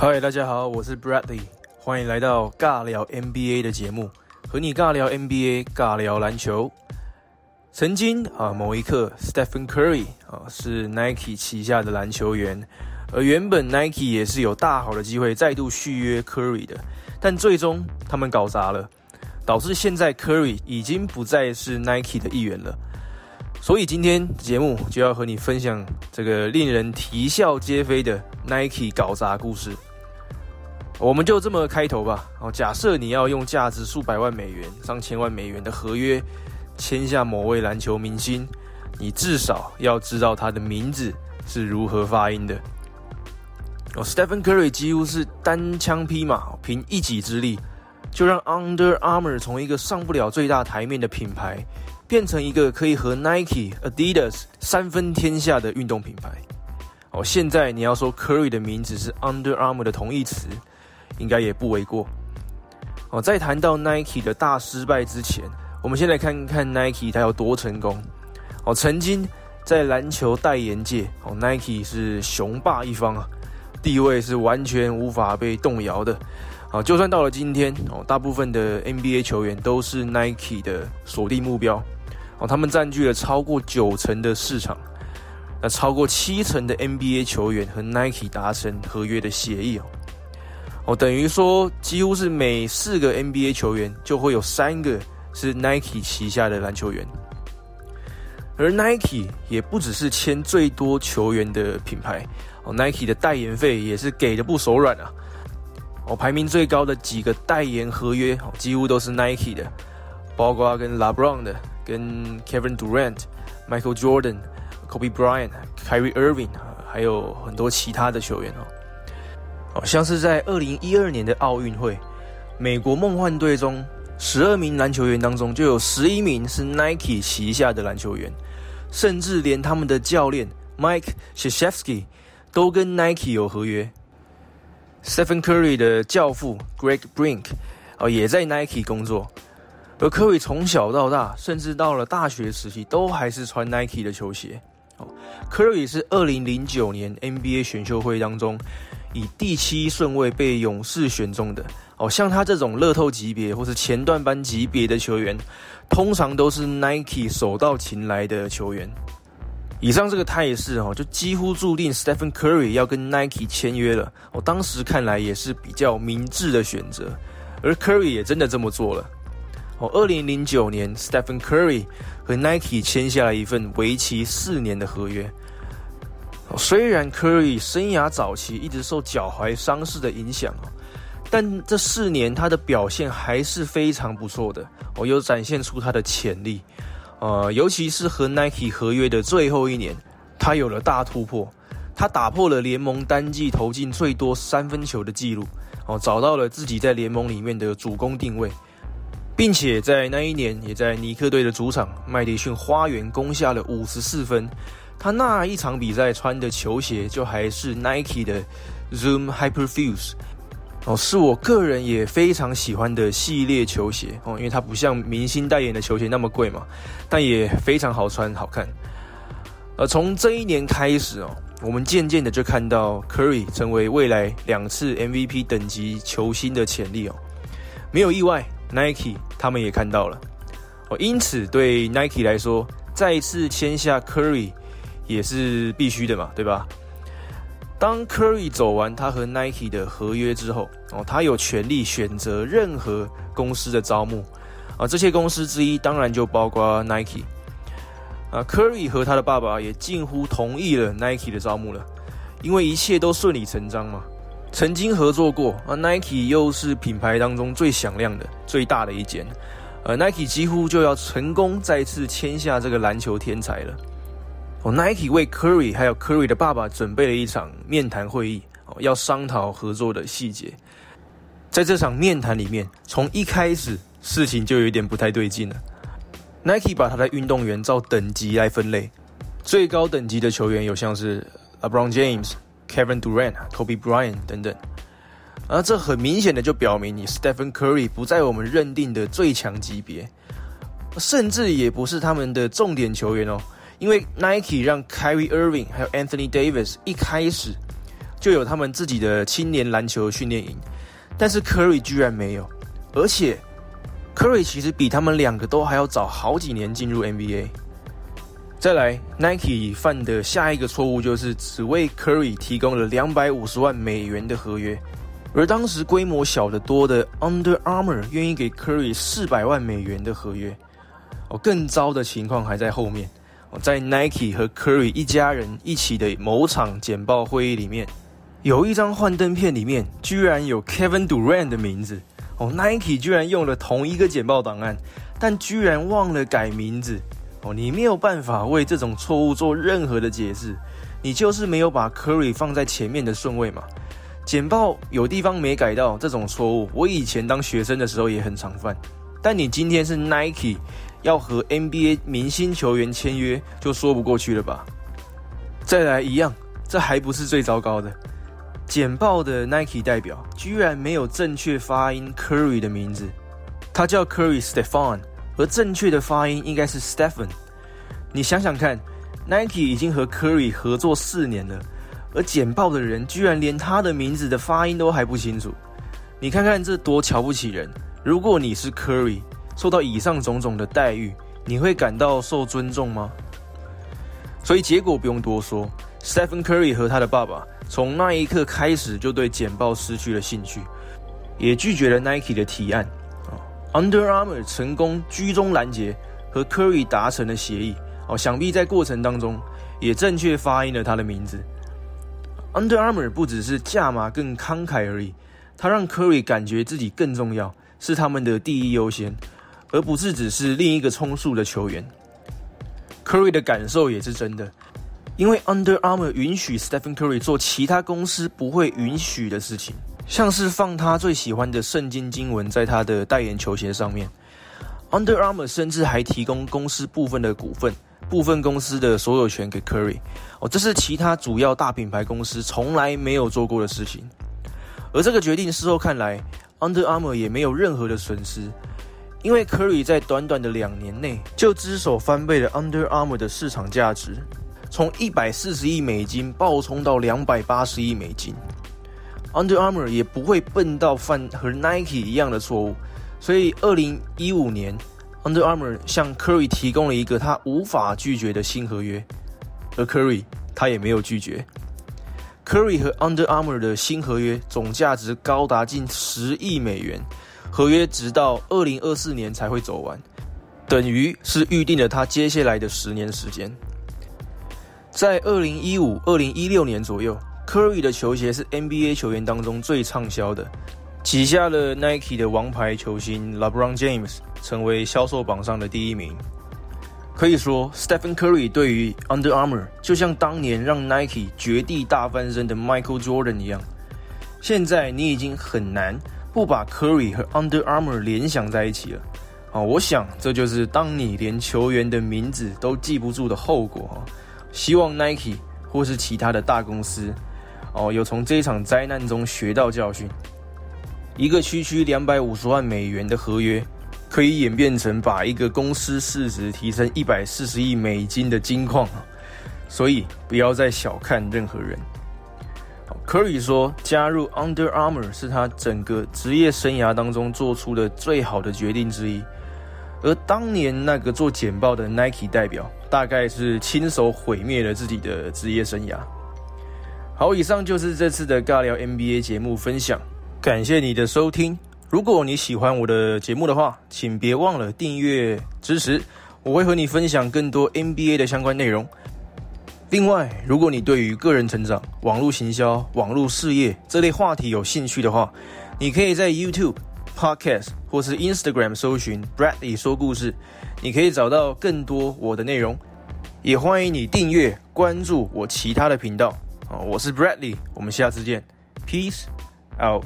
嗨，大家好，我是 Bradley，欢迎来到尬聊 NBA 的节目，和你尬聊 NBA，尬聊篮球。曾经啊，某一刻，Stephen Curry 啊是 Nike 旗下的篮球员，而原本 Nike 也是有大好的机会再度续约 Curry 的，但最终他们搞砸了，导致现在 Curry 已经不再是 Nike 的一员了。所以今天节目就要和你分享这个令人啼笑皆非的 Nike 搞砸故事。我们就这么开头吧。哦，假设你要用价值数百万美元、上千万美元的合约签下某位篮球明星，你至少要知道他的名字是如何发音的。哦，Stephen Curry 几乎是单枪匹马，凭一己之力，就让 Under Armour 从一个上不了最大台面的品牌，变成一个可以和 Nike、Adidas 三分天下的运动品牌。哦，现在你要说 Curry 的名字是 Under Armour 的同义词。应该也不为过哦。在谈到 Nike 的大失败之前，我们先来看看 Nike 它有多成功哦。曾经在篮球代言界哦，Nike 是雄霸一方啊，地位是完全无法被动摇的啊。就算到了今天哦，大部分的 NBA 球员都是 Nike 的锁定目标哦，他们占据了超过九成的市场，那超过七成的 NBA 球员和 Nike 达成合约的协议哦。哦，等于说几乎是每四个 NBA 球员就会有三个是 Nike 旗下的篮球员，而 Nike 也不只是签最多球员的品牌，哦，Nike 的代言费也是给的不手软啊。哦，排名最高的几个代言合约，哦，几乎都是 Nike 的，包括跟 LeBron 的、跟 Kevin Durant、Michael Jordan、Kobe Bryant、Kyrie Irving，还有很多其他的球员哦。好像是在二零一二年的奥运会，美国梦幻队中十二名篮球员当中，就有十一名是 Nike 旗下的篮球员，甚至连他们的教练 Mike s h s h e v s k y 都跟 Nike 有合约。Stephen Curry 的教父 Greg Brink 哦也在 Nike 工作，而 Curry 从小到大，甚至到了大学时期，都还是穿 Nike 的球鞋。哦，Curry 是二零零九年 NBA 选秀会当中。以第七顺位被勇士选中的哦，像他这种乐透级别或是前段班级别的球员，通常都是 Nike 手到擒来的球员。以上这个态势哦，就几乎注定 Stephen Curry 要跟 Nike 签约了。哦，当时看来也是比较明智的选择，而 Curry 也真的这么做了。哦，二零零九年，Stephen Curry 和 Nike 签下了一份为期四年的合约。虽然 Curry 生涯早期一直受脚踝伤势的影响，但这四年他的表现还是非常不错的哦，有展现出他的潜力。呃，尤其是和 Nike 合约的最后一年，他有了大突破，他打破了联盟单季投进最多三分球的记录哦，找到了自己在联盟里面的主攻定位，并且在那一年也在尼克队的主场麦迪逊花园攻下了五十四分。他那一场比赛穿的球鞋就还是 Nike 的 Zoom Hyperfuse 哦，是我个人也非常喜欢的系列球鞋哦，因为它不像明星代言的球鞋那么贵嘛，但也非常好穿好看。呃，从这一年开始哦，我们渐渐的就看到 Curry 成为未来两次 MVP 等级球星的潜力哦，没有意外，Nike 他们也看到了哦，因此对 Nike 来说，再一次签下 Curry。也是必须的嘛，对吧？当 Curry 走完他和 Nike 的合约之后，哦，他有权利选择任何公司的招募，啊，这些公司之一当然就包括 Nike。啊，Curry 和他的爸爸也近乎同意了 Nike 的招募了，因为一切都顺理成章嘛。曾经合作过，啊，Nike 又是品牌当中最响亮的、最大的一间，呃，Nike 几乎就要成功再次签下这个篮球天才了。哦，Nike 为 Curry 还有 Curry 的爸爸准备了一场面谈会议，哦，要商讨合作的细节。在这场面谈里面，从一开始事情就有点不太对劲了。Nike 把他的运动员照等级来分类，最高等级的球员有像是 LeBron James、Kevin Durant、Kobe Bryant 等等。而这很明显的就表明，你 Stephen Curry 不在我们认定的最强级别，甚至也不是他们的重点球员哦。因为 Nike 让 Kyrie Irving 还有 Anthony Davis 一开始就有他们自己的青年篮球训练营，但是 Curry 居然没有，而且 Curry 其实比他们两个都还要早好几年进入 NBA。再来，Nike 犯的下一个错误就是只为 Curry 提供了两百五十万美元的合约，而当时规模小得多的 Under Armour 愿意给 Curry 四百万美元的合约。哦，更糟的情况还在后面。在 Nike 和 Curry 一家人一起的某场简报会议里面，有一张幻灯片里面居然有 Kevin Durant 的名字。哦，Nike 居然用了同一个简报档案，但居然忘了改名字。哦，你没有办法为这种错误做任何的解释，你就是没有把 Curry 放在前面的顺位嘛？简报有地方没改到，这种错误我以前当学生的时候也很常犯。但你今天是 Nike，要和 NBA 明星球员签约，就说不过去了吧？再来一样，这还不是最糟糕的，简报的 Nike 代表居然没有正确发音 Curry 的名字，他叫 Curry Stefan。而正确的发音应该是 Stephen。你想想看，Nike 已经和 Curry 合作四年了，而简报的人居然连他的名字的发音都还不清楚。你看看这多瞧不起人！如果你是 Curry，受到以上种种的待遇，你会感到受尊重吗？所以结果不用多说，Stephen Curry 和他的爸爸从那一刻开始就对简报失去了兴趣，也拒绝了 Nike 的提案。Under Armour 成功居中拦截，和 Curry 达成了协议。哦，想必在过程当中也正确发音了他的名字。Under Armour 不只是价码更慷慨而已，他让 Curry 感觉自己更重要，是他们的第一优先，而不是只是另一个充数的球员。Curry 的感受也是真的，因为 Under Armour 允许 Stephen Curry 做其他公司不会允许的事情。像是放他最喜欢的圣经经文在他的代言球鞋上面，Under Armour 甚至还提供公司部分的股份、部分公司的所有权给 Curry，哦，这是其他主要大品牌公司从来没有做过的事情。而这个决定事后看来，Under Armour 也没有任何的损失，因为 Curry 在短短的两年内就只手翻倍了 Under Armour 的市场价值，从一百四十亿美金暴冲到两百八十亿美金。Under Armour 也不会笨到犯和 Nike 一样的错误，所以二零一五年，Under Armour 向 Curry 提供了一个他无法拒绝的新合约，而 Curry 他也没有拒绝。Curry 和 Under Armour 的新合约总价值高达近十亿美元，合约直到二零二四年才会走完，等于是预定了他接下来的十年时间。在二零一五、二零一六年左右。Curry 的球鞋是 NBA 球员当中最畅销的，挤下了 Nike 的王牌球星 LeBron James，成为销售榜上的第一名。可以说，Stephen Curry 对于 Under Armour 就像当年让 Nike 绝地大翻身的 Michael Jordan 一样。现在你已经很难不把 Curry 和 Under Armour 联想在一起了。啊，我想这就是当你连球员的名字都记不住的后果。哈，希望 Nike 或是其他的大公司。哦，有从这场灾难中学到教训。一个区区两百五十万美元的合约，可以演变成把一个公司市值提升一百四十亿美金的金矿啊！所以不要再小看任何人。可以说，加入 Under Armour 是他整个职业生涯当中做出的最好的决定之一。而当年那个做简报的 Nike 代表，大概是亲手毁灭了自己的职业生涯。好，以上就是这次的尬聊 NBA 节目分享，感谢你的收听。如果你喜欢我的节目的话，请别忘了订阅支持，我会和你分享更多 NBA 的相关内容。另外，如果你对于个人成长、网络行销、网络事业这类话题有兴趣的话，你可以在 YouTube、Podcast 或是 Instagram 搜寻 Bradley 说故事，你可以找到更多我的内容。也欢迎你订阅关注我其他的频道。啊我是 Bradley，我们下次见，Peace out。